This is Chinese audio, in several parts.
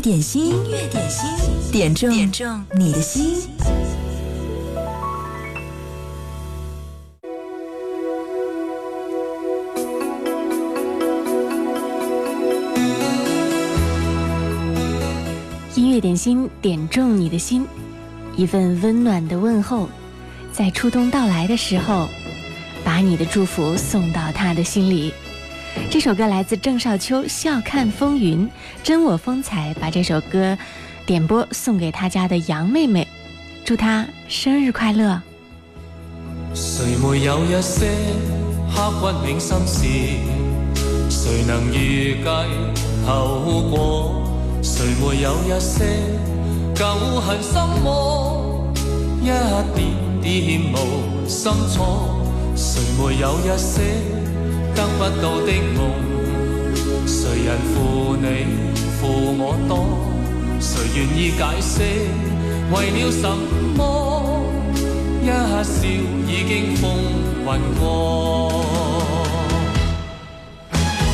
点心，音乐点心，点中点中你的心。音乐点心，点中你的心，一份温暖的问候，在初冬到来的时候，把你的祝福送到他的心里。这首歌来自郑少秋笑看风云真我风采把这首歌点播送给他家的杨妹妹祝她生日快乐谁没有一些刻骨铭心事谁能预计后果谁没有一些旧恨心魔一点点无心错谁没有一些得不到的梦，谁人负你负我多？谁愿意解释为了什么？一笑已经风云过，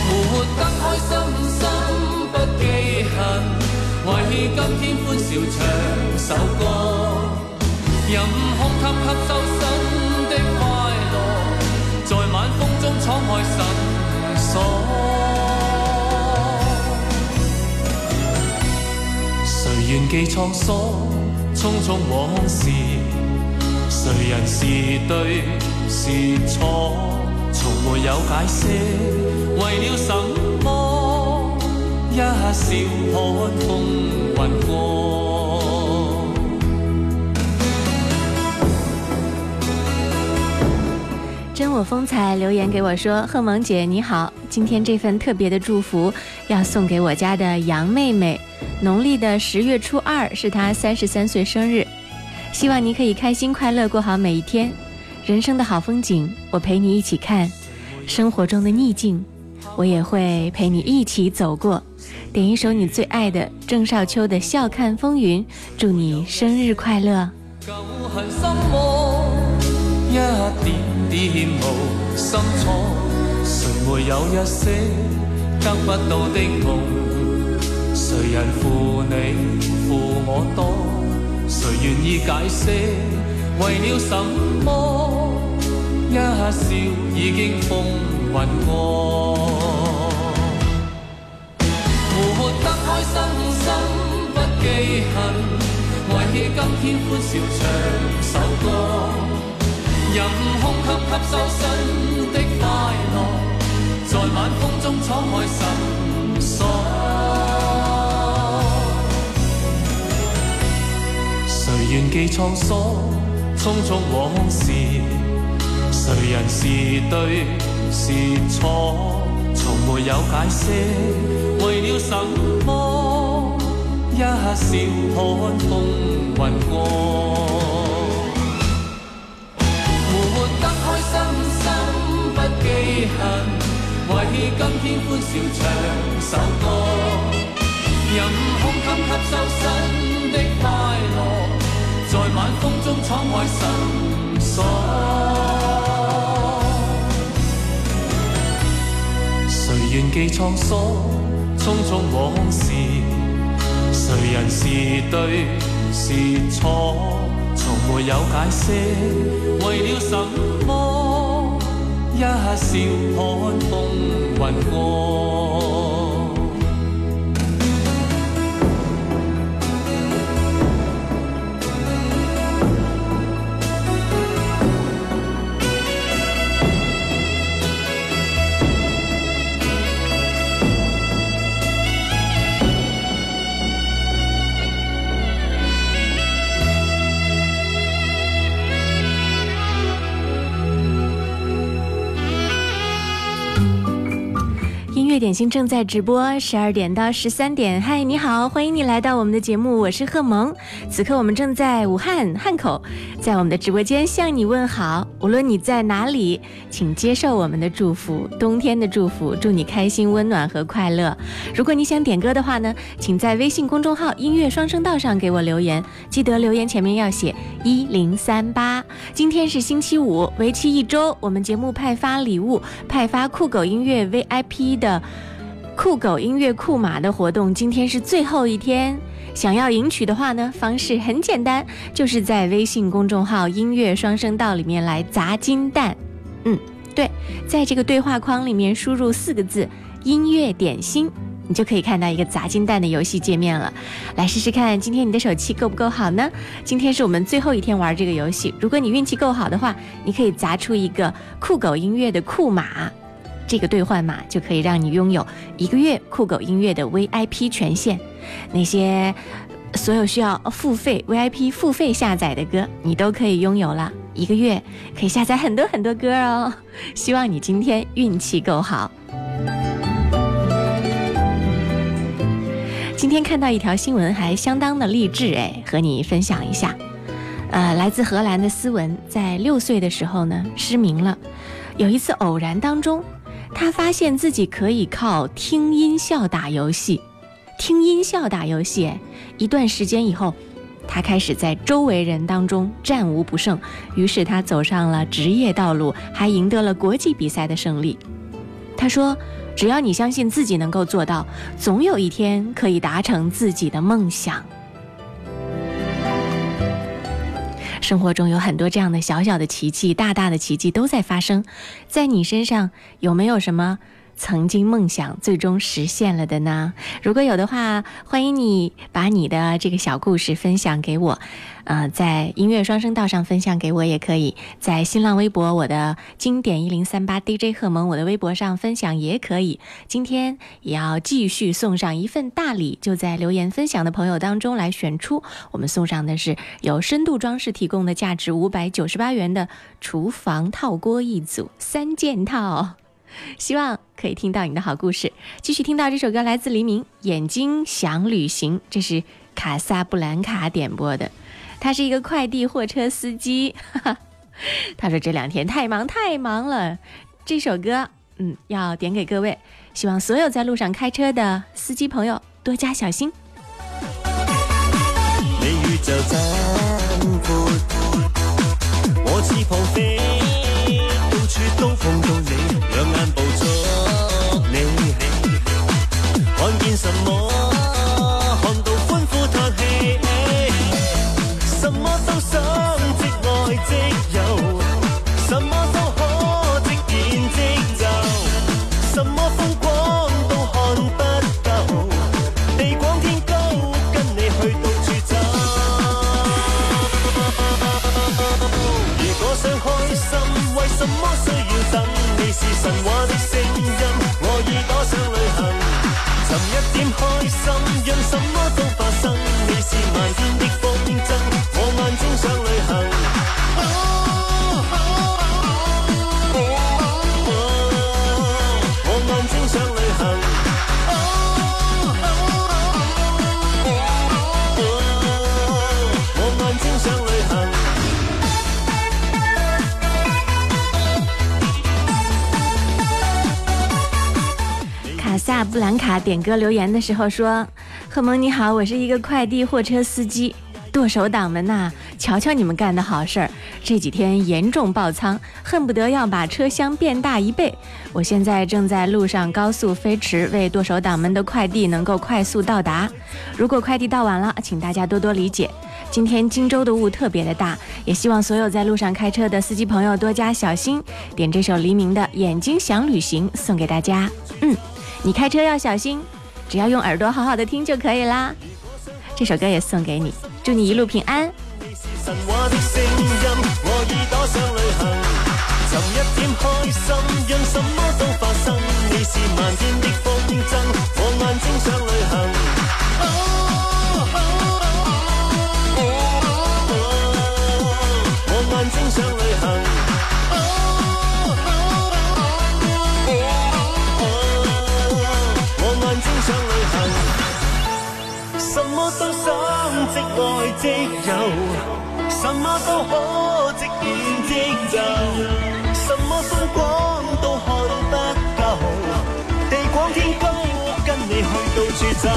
活得开心心不记恨，为今天欢笑唱首歌，任空吸吸收。敞开心锁，谁愿记沧桑？匆匆往事，谁人是对是错？从没有解释，为了什么？一笑看风云过。真我风采留言给我说：“贺萌姐你好，今天这份特别的祝福要送给我家的杨妹妹。农历的十月初二是她三十三岁生日，希望你可以开心快乐过好每一天。人生的好风景，我陪你一起看；生活中的逆境，我也会陪你一起走过。点一首你最爱的郑少秋的《笑看风云》，祝你生日快乐。”已无心错，谁没有一些得不到的梦？谁人负你负我多？谁愿意解释为了什么？一笑已经风云过，活得开心心不记恨，为今天欢笑唱首歌。任空襟吸收新的快乐，在晚风中敞开心锁。谁愿记沧桑，匆匆往事？谁人是对是错？从没有解释，为了什么？一笑看风云过。悲恨，为今天欢笑唱首歌。任胸襟吸收新的快乐，在晚风中敞开心锁。谁愿记沧桑，匆匆往事？谁人是对是错？从没有解释，为了什么？一笑看风云过。点心正在直播，十二点到十三点。嗨，你好，欢迎你来到我们的节目，我是贺萌。此刻我们正在武汉汉口，在我们的直播间向你问好。无论你在哪里，请接受我们的祝福，冬天的祝福，祝你开心、温暖和快乐。如果你想点歌的话呢，请在微信公众号“音乐双声道”上给我留言，记得留言前面要写一零三八。今天是星期五，为期一周，我们节目派发礼物，派发酷狗音乐 VIP 的。酷狗音乐酷马的活动今天是最后一天，想要赢取的话呢，方式很简单，就是在微信公众号“音乐双声道”里面来砸金蛋。嗯，对，在这个对话框里面输入四个字“音乐点心”，你就可以看到一个砸金蛋的游戏界面了。来试试看，今天你的手气够不够好呢？今天是我们最后一天玩这个游戏，如果你运气够好的话，你可以砸出一个酷狗音乐的酷马。这个兑换码就可以让你拥有一个月酷狗音乐的 VIP 权限，那些所有需要付费 VIP 付费下载的歌，你都可以拥有了。一个月可以下载很多很多歌哦。希望你今天运气够好。今天看到一条新闻，还相当的励志哎，和你分享一下。呃，来自荷兰的斯文在六岁的时候呢失明了，有一次偶然当中。他发现自己可以靠听音效打游戏，听音效打游戏。一段时间以后，他开始在周围人当中战无不胜。于是他走上了职业道路，还赢得了国际比赛的胜利。他说：“只要你相信自己能够做到，总有一天可以达成自己的梦想。”生活中有很多这样的小小的奇迹，大大的奇迹都在发生，在你身上有没有什么？曾经梦想最终实现了的呢？如果有的话，欢迎你把你的这个小故事分享给我，呃，在音乐双声道上分享给我也可以，在新浪微博我的经典一零三八 DJ 贺蒙我的微博上分享也可以。今天也要继续送上一份大礼，就在留言分享的朋友当中来选出，我们送上的是由深度装饰提供的价值五百九十八元的厨房套锅一组三件套。希望可以听到你的好故事，继续听到这首歌，来自黎明《眼睛想旅行》，这是卡萨布兰卡点播的。他是一个快递货车司机，他说这两天太忙太忙了。这首歌，嗯，要点给各位，希望所有在路上开车的司机朋友多加小心。Tim Ho. 点歌留言的时候说：“贺萌你好，我是一个快递货车司机，剁手党们呐，瞧瞧你们干的好事儿，这几天严重爆仓，恨不得要把车厢变大一倍。我现在正在路上高速飞驰，为剁手党们的快递能够快速到达。如果快递到晚了，请大家多多理解。今天荆州的雾特别的大，也希望所有在路上开车的司机朋友多加小心。点这首黎明的《眼睛想旅行》送给大家，嗯。”你开车要小心，只要用耳朵好好的听就可以啦。这首歌也送给你，祝你一路平安。爱即有，什么都可即变即就，什么风光都看不够，地广天高，跟你去到处走。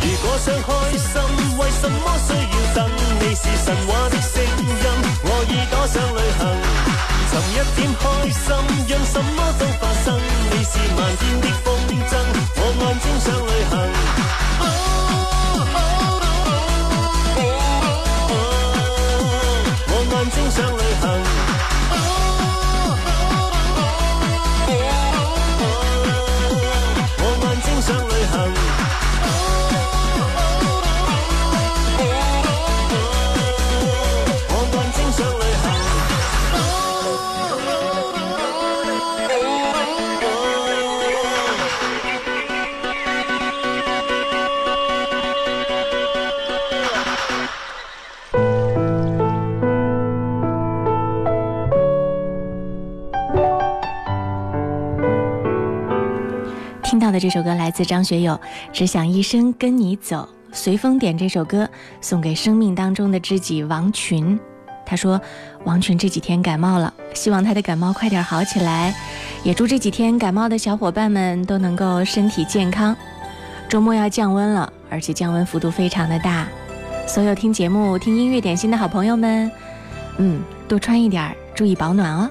如果想开心，为什么需要等？你是神话的声音，我已朵上旅行，寻一点开心，让什么都发生。你是漫天的风。听到的这首歌来自张学友，《只想一生跟你走》，随风点这首歌送给生命当中的知己王群。他说，王群这几天感冒了，希望他的感冒快点好起来，也祝这几天感冒的小伙伴们都能够身体健康。周末要降温了，而且降温幅度非常的大，所有听节目、听音乐点心的好朋友们，嗯，多穿一点，注意保暖哦。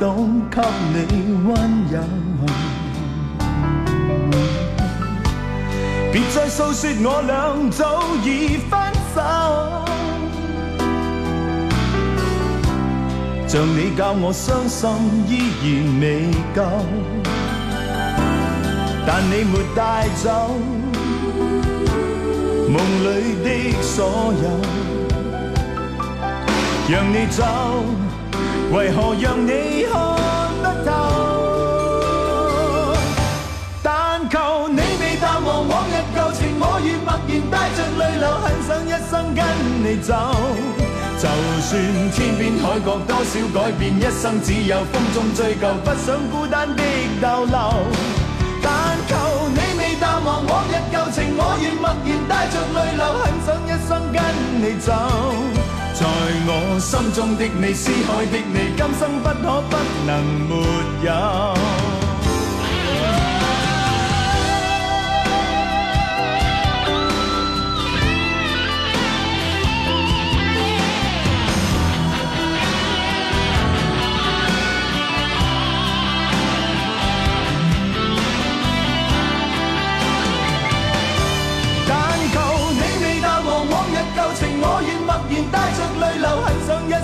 懂给你温柔，别再诉说我俩早已分手。像你教我伤心依然未够，但你没带走梦里的所有，让你走。为何让你看不透？但求你未淡忘往日旧情，我愿默然带着泪流，很想一生跟你走。就算天边海角多少改变，一生只有风中追究，不想孤单的逗留。但求你未淡忘往日旧情，我愿默然带着泪流，很想一生跟你走。在我心中的你，思海的你，今生不可不能没有。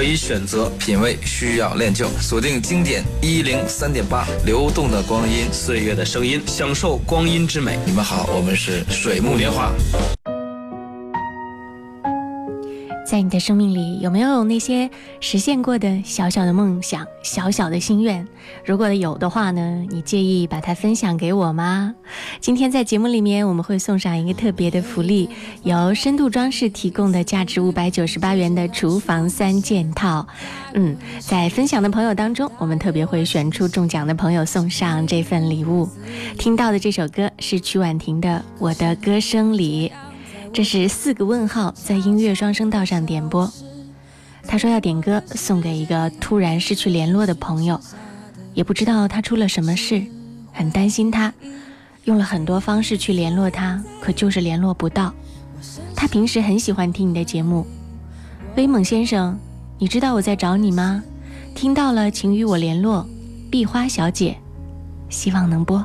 可以选择品味，需要练就锁定经典一零三点八，流动的光阴，岁月的声音，享受光阴之美。你们好，我们是水木年华。在你的生命里有没有那些实现过的小小的梦想、小小的心愿？如果有的话呢，你介意把它分享给我吗？今天在节目里面，我们会送上一个特别的福利，由深度装饰提供的价值五百九十八元的厨房三件套。嗯，在分享的朋友当中，我们特别会选出中奖的朋友送上这份礼物。听到的这首歌是曲婉婷的《我的歌声里》。这是四个问号在音乐双声道上点播。他说要点歌送给一个突然失去联络的朋友，也不知道他出了什么事，很担心他，用了很多方式去联络他，可就是联络不到。他平时很喜欢听你的节目，威猛先生，你知道我在找你吗？听到了，请与我联络，碧花小姐，希望能播。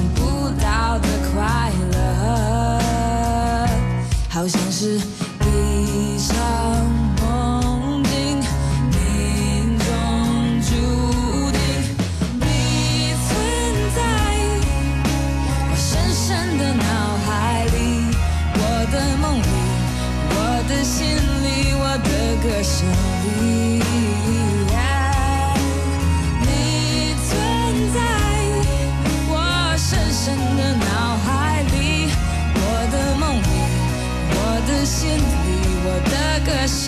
的快乐，好像是一场。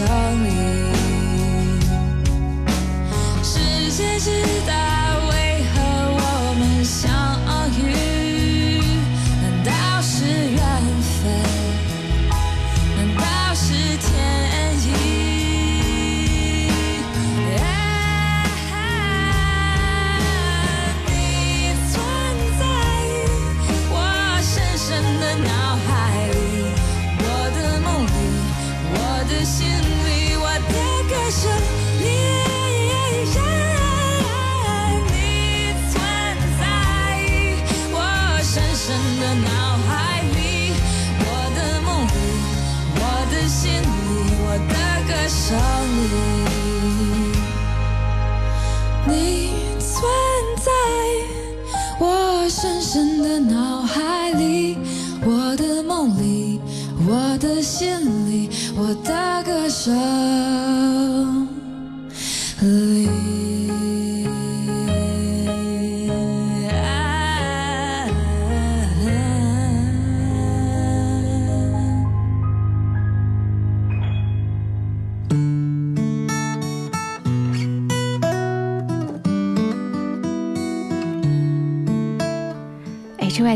想你。世界之大。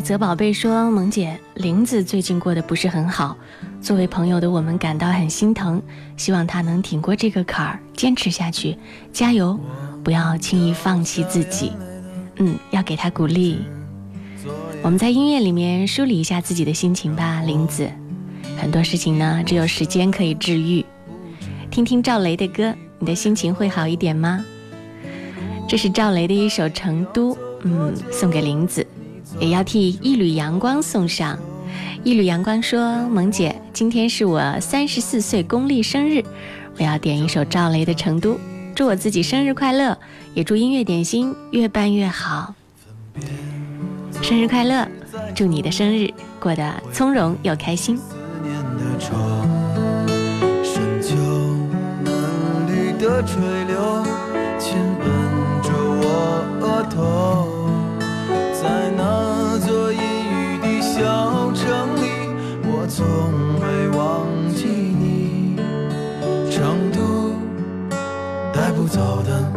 泽宝贝说：“萌姐，林子最近过得不是很好，作为朋友的我们感到很心疼，希望她能挺过这个坎儿，坚持下去，加油，不要轻易放弃自己。嗯，要给她鼓励。我们在音乐里面梳理一下自己的心情吧，林子。很多事情呢，只有时间可以治愈。听听赵雷的歌，你的心情会好一点吗？这是赵雷的一首《成都》，嗯，送给林子。”也要替一缕阳光送上。一缕阳光说：“萌姐，今天是我三十四岁公历生日，我要点一首赵雷的《成都》，祝我自己生日快乐，也祝音乐点心越办越好。生日快乐，祝你的生日过得从容又开心。”小城里，我从没忘记你，成都带不走的。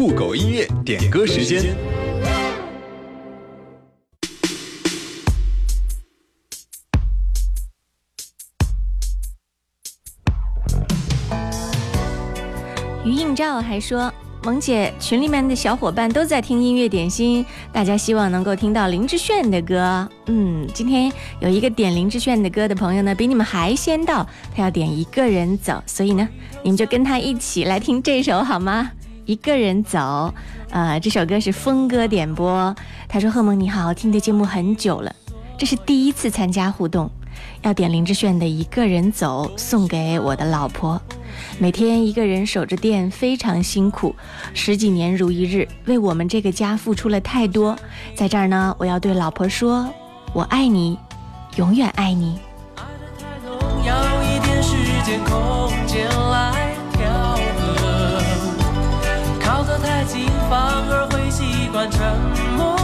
酷狗音乐点歌时间。于映照还说：“萌姐群里面的小伙伴都在听音乐点心，大家希望能够听到林志炫的歌。嗯，今天有一个点林志炫的歌的朋友呢，比你们还先到，他要点一个人走，所以呢，你们就跟他一起来听这首好吗？”一个人走，啊，这首歌是峰哥点播。他说：“贺蒙你好，听的节目很久了，这是第一次参加互动，要点林志炫的《一个人走》送给我的老婆。每天一个人守着店，非常辛苦，十几年如一日，为我们这个家付出了太多。在这儿呢，我要对老婆说，我爱你，永远爱你。”爱太”要一点时间间空来反而会习惯沉默。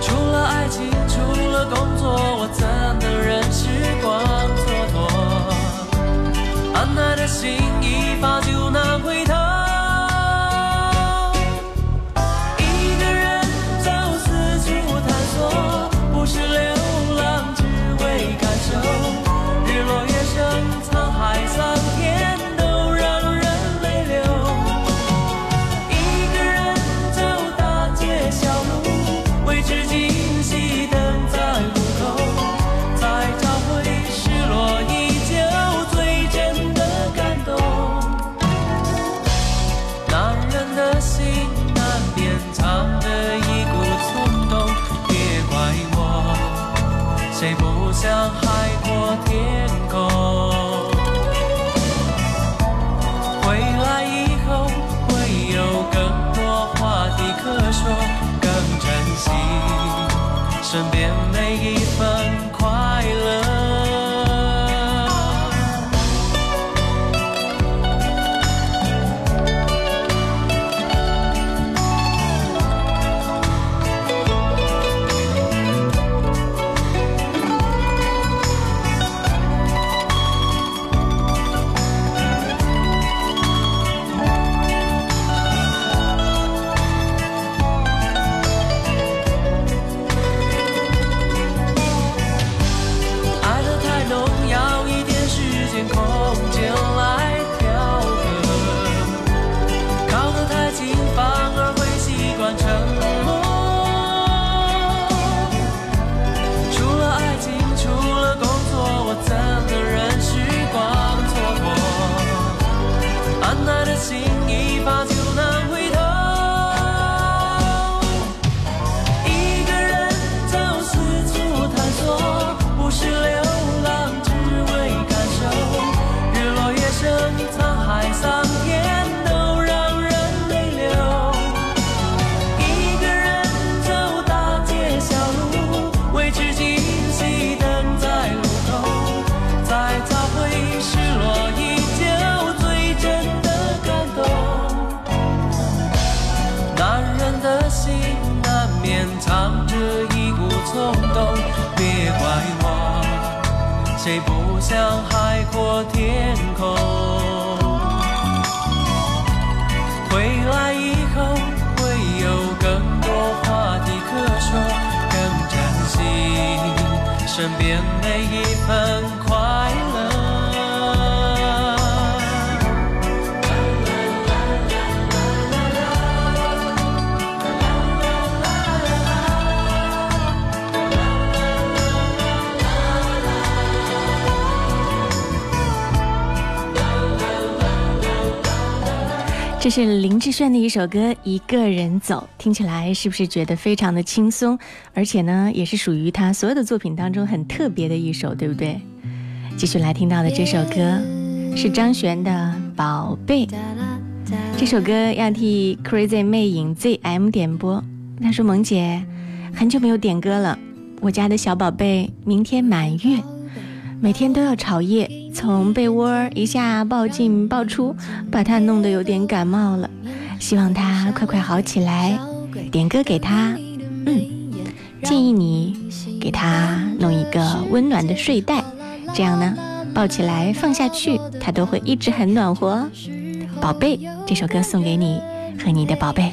除了爱情，除了工作，我再。这是林志炫的一首歌《一个人走》，听起来是不是觉得非常的轻松？而且呢，也是属于他所有的作品当中很特别的一首，对不对？继续来听到的这首歌是张悬的《宝贝》，这首歌要替 Crazy 魅影 ZM 点播。他说：“萌姐，很久没有点歌了，我家的小宝贝明天满月。”每天都要吵夜，从被窝一下抱进抱出，把他弄得有点感冒了。希望他快快好起来。点歌给他，嗯，建议你给他弄一个温暖的睡袋，这样呢，抱起来放下去，他都会一直很暖和。宝贝，这首歌送给你和你的宝贝。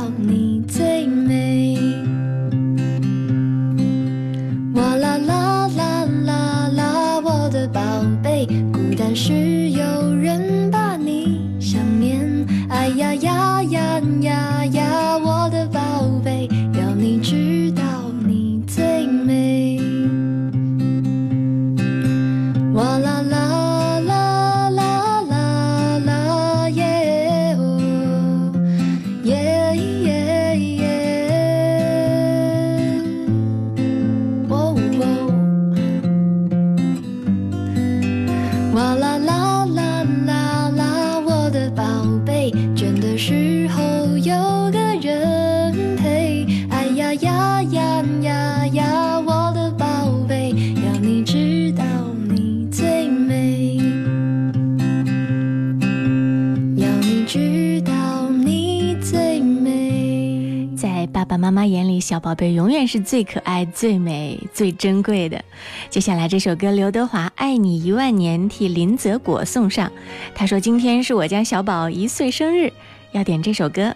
人陪，哎呀呀呀呀呀！我的宝贝，要你知道你最美，要你知道你最美。在爸爸妈妈眼里，小宝贝永远是最可爱、最美、最珍贵的。接下来这首歌，刘德华《爱你一万年》替林泽果送上。他说：“今天是我家小宝一岁生日，要点这首歌。”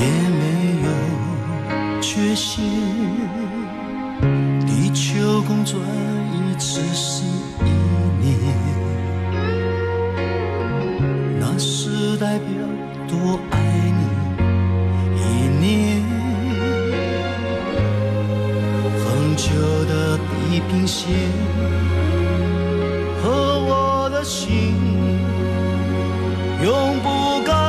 也没有缺陷。地球公转一次是一年，那是代表多爱你一年。恒久的地平线和我的心，永不。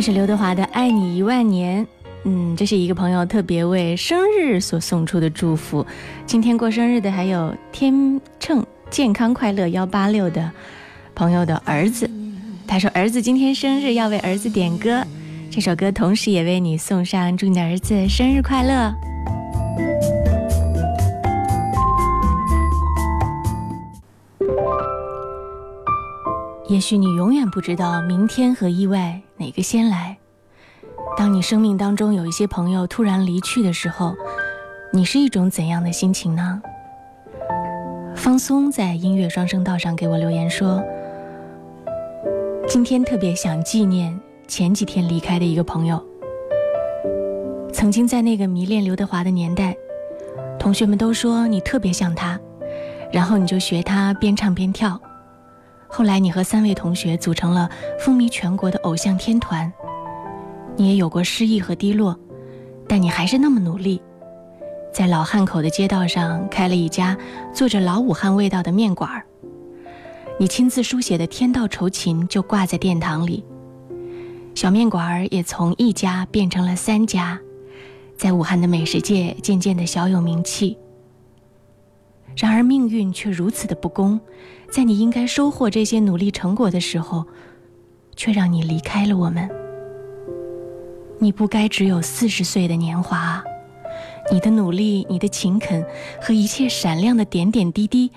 这是刘德华的《爱你一万年》，嗯，这是一个朋友特别为生日所送出的祝福。今天过生日的还有天秤健康快乐幺八六的朋友的儿子，他说：“儿子今天生日，要为儿子点歌。”这首歌同时也为你送上祝你的儿子生日快乐。也许你永远不知道明天和意外。哪个先来？当你生命当中有一些朋友突然离去的时候，你是一种怎样的心情呢？方松在音乐双声道上给我留言说：“今天特别想纪念前几天离开的一个朋友。曾经在那个迷恋刘德华的年代，同学们都说你特别像他，然后你就学他边唱边跳。”后来，你和三位同学组成了风靡全国的偶像天团。你也有过失意和低落，但你还是那么努力，在老汉口的街道上开了一家做着老武汉味道的面馆儿。你亲自书写的《天道酬勤》就挂在殿堂里，小面馆儿也从一家变成了三家，在武汉的美食界渐渐的小有名气。然而，命运却如此的不公。在你应该收获这些努力成果的时候，却让你离开了我们。你不该只有四十岁的年华，你的努力、你的勤恳和一切闪亮的点点滴滴，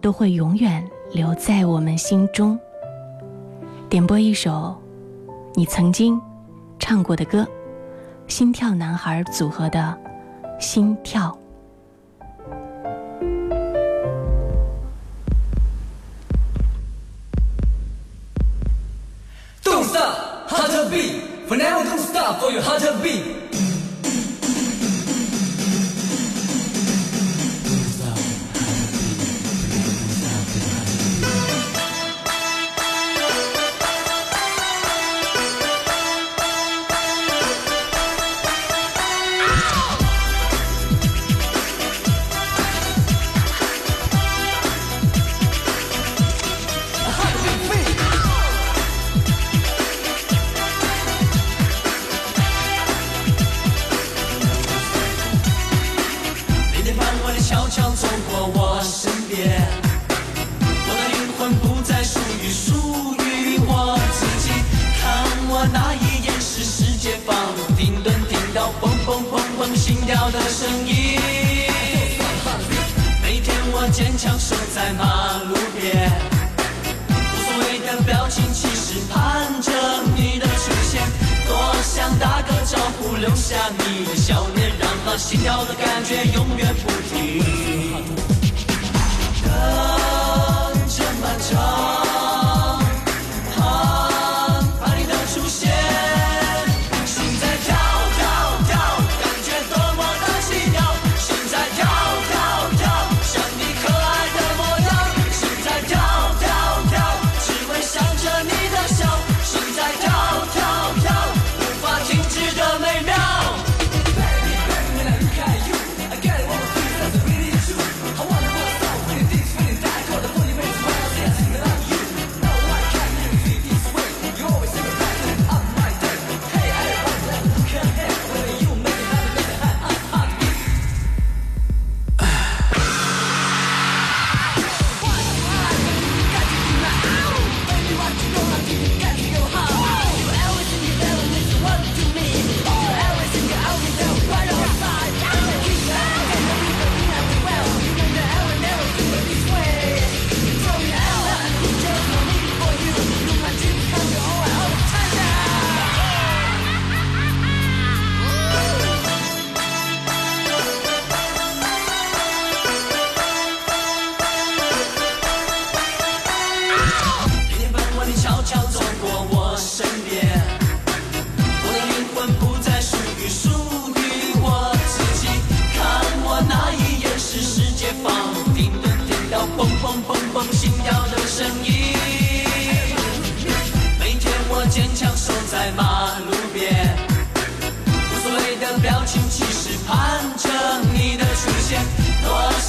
都会永远留在我们心中。点播一首你曾经唱过的歌，《心跳男孩组合》的《心跳》。For now, don't stop, or you'll to be. 声音。每天我坚强守在马路边，无所谓的表情，其实盼着你的出现。多想打个招呼，留下你的笑脸，让那心跳的感觉永远不停。等这漫长。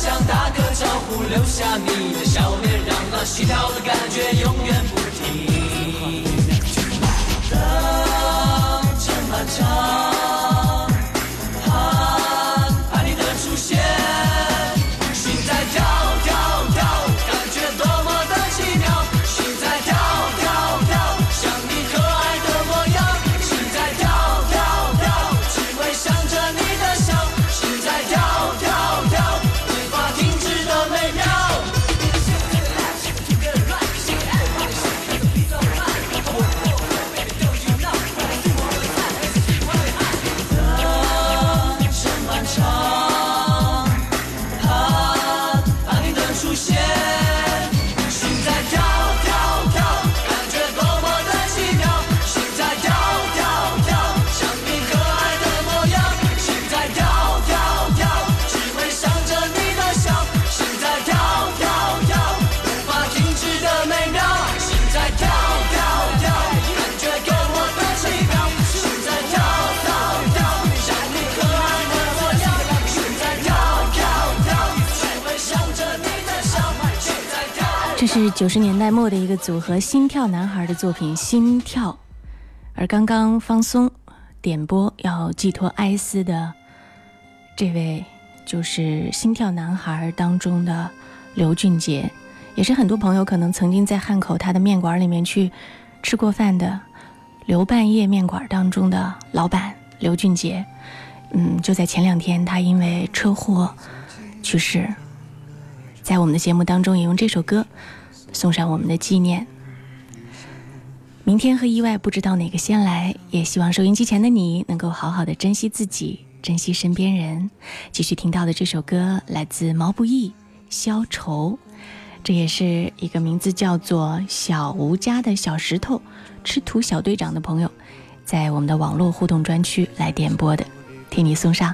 想打个招呼，留下你的笑脸，让那心跳的感觉永远不。是九十年代末的一个组合“心跳男孩”的作品《心跳》，而刚刚放松点播要寄托哀思的这位，就是“心跳男孩”当中的刘俊杰，也是很多朋友可能曾经在汉口他的面馆里面去吃过饭的“刘半夜面馆”当中的老板刘俊杰。嗯，就在前两天，他因为车祸去世，在我们的节目当中也用这首歌。送上我们的纪念。明天和意外不知道哪个先来，也希望收音机前的你能够好好的珍惜自己，珍惜身边人。继续听到的这首歌来自毛不易《消愁》，这也是一个名字叫做小吴家的小石头，吃土小队长的朋友，在我们的网络互动专区来点播的，替你送上。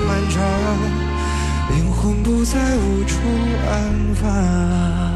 漫长，灵魂不再无处安放。